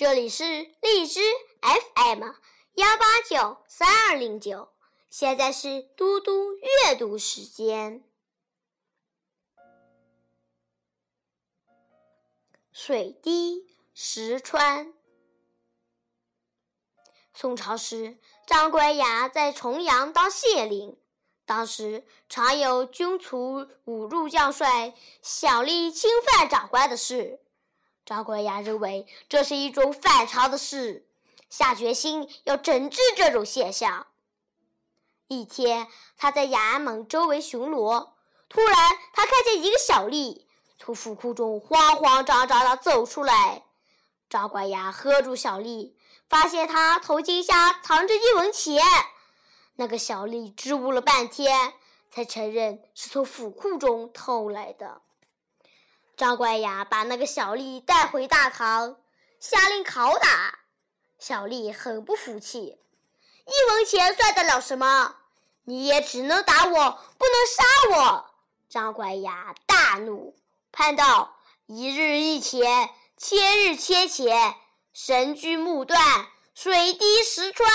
这里是荔枝 FM 幺八九三二零九，现在是嘟嘟阅读时间。水滴石穿。宋朝时，张乖崖在重阳当县令，当时常有军卒侮辱将帅、小吏侵犯长官的事。张乖崖认为这是一种反常的事，下决心要整治这种现象。一天，他在衙门周围巡逻，突然他看见一个小吏从府库中慌慌张张地走出来。张乖崖喝住小吏，发现他头巾下藏着一文钱。那个小吏支吾了半天，才承认是从府库中偷来的。张乖崖把那个小吏带回大堂，下令拷打。小吏很不服气：“一文钱算得了什么？你也只能打我，不能杀我！”张乖崖大怒，判道：“一日一钱，千日千钱，绳锯木断，水滴石穿。”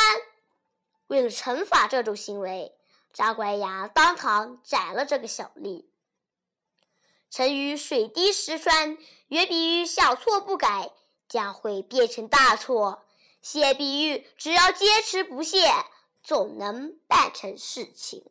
为了惩罚这种行为，张乖崖当堂斩了这个小吏。成语“水滴石穿”原比喻小错不改将会变成大错，现比喻只要坚持不懈，总能办成事情。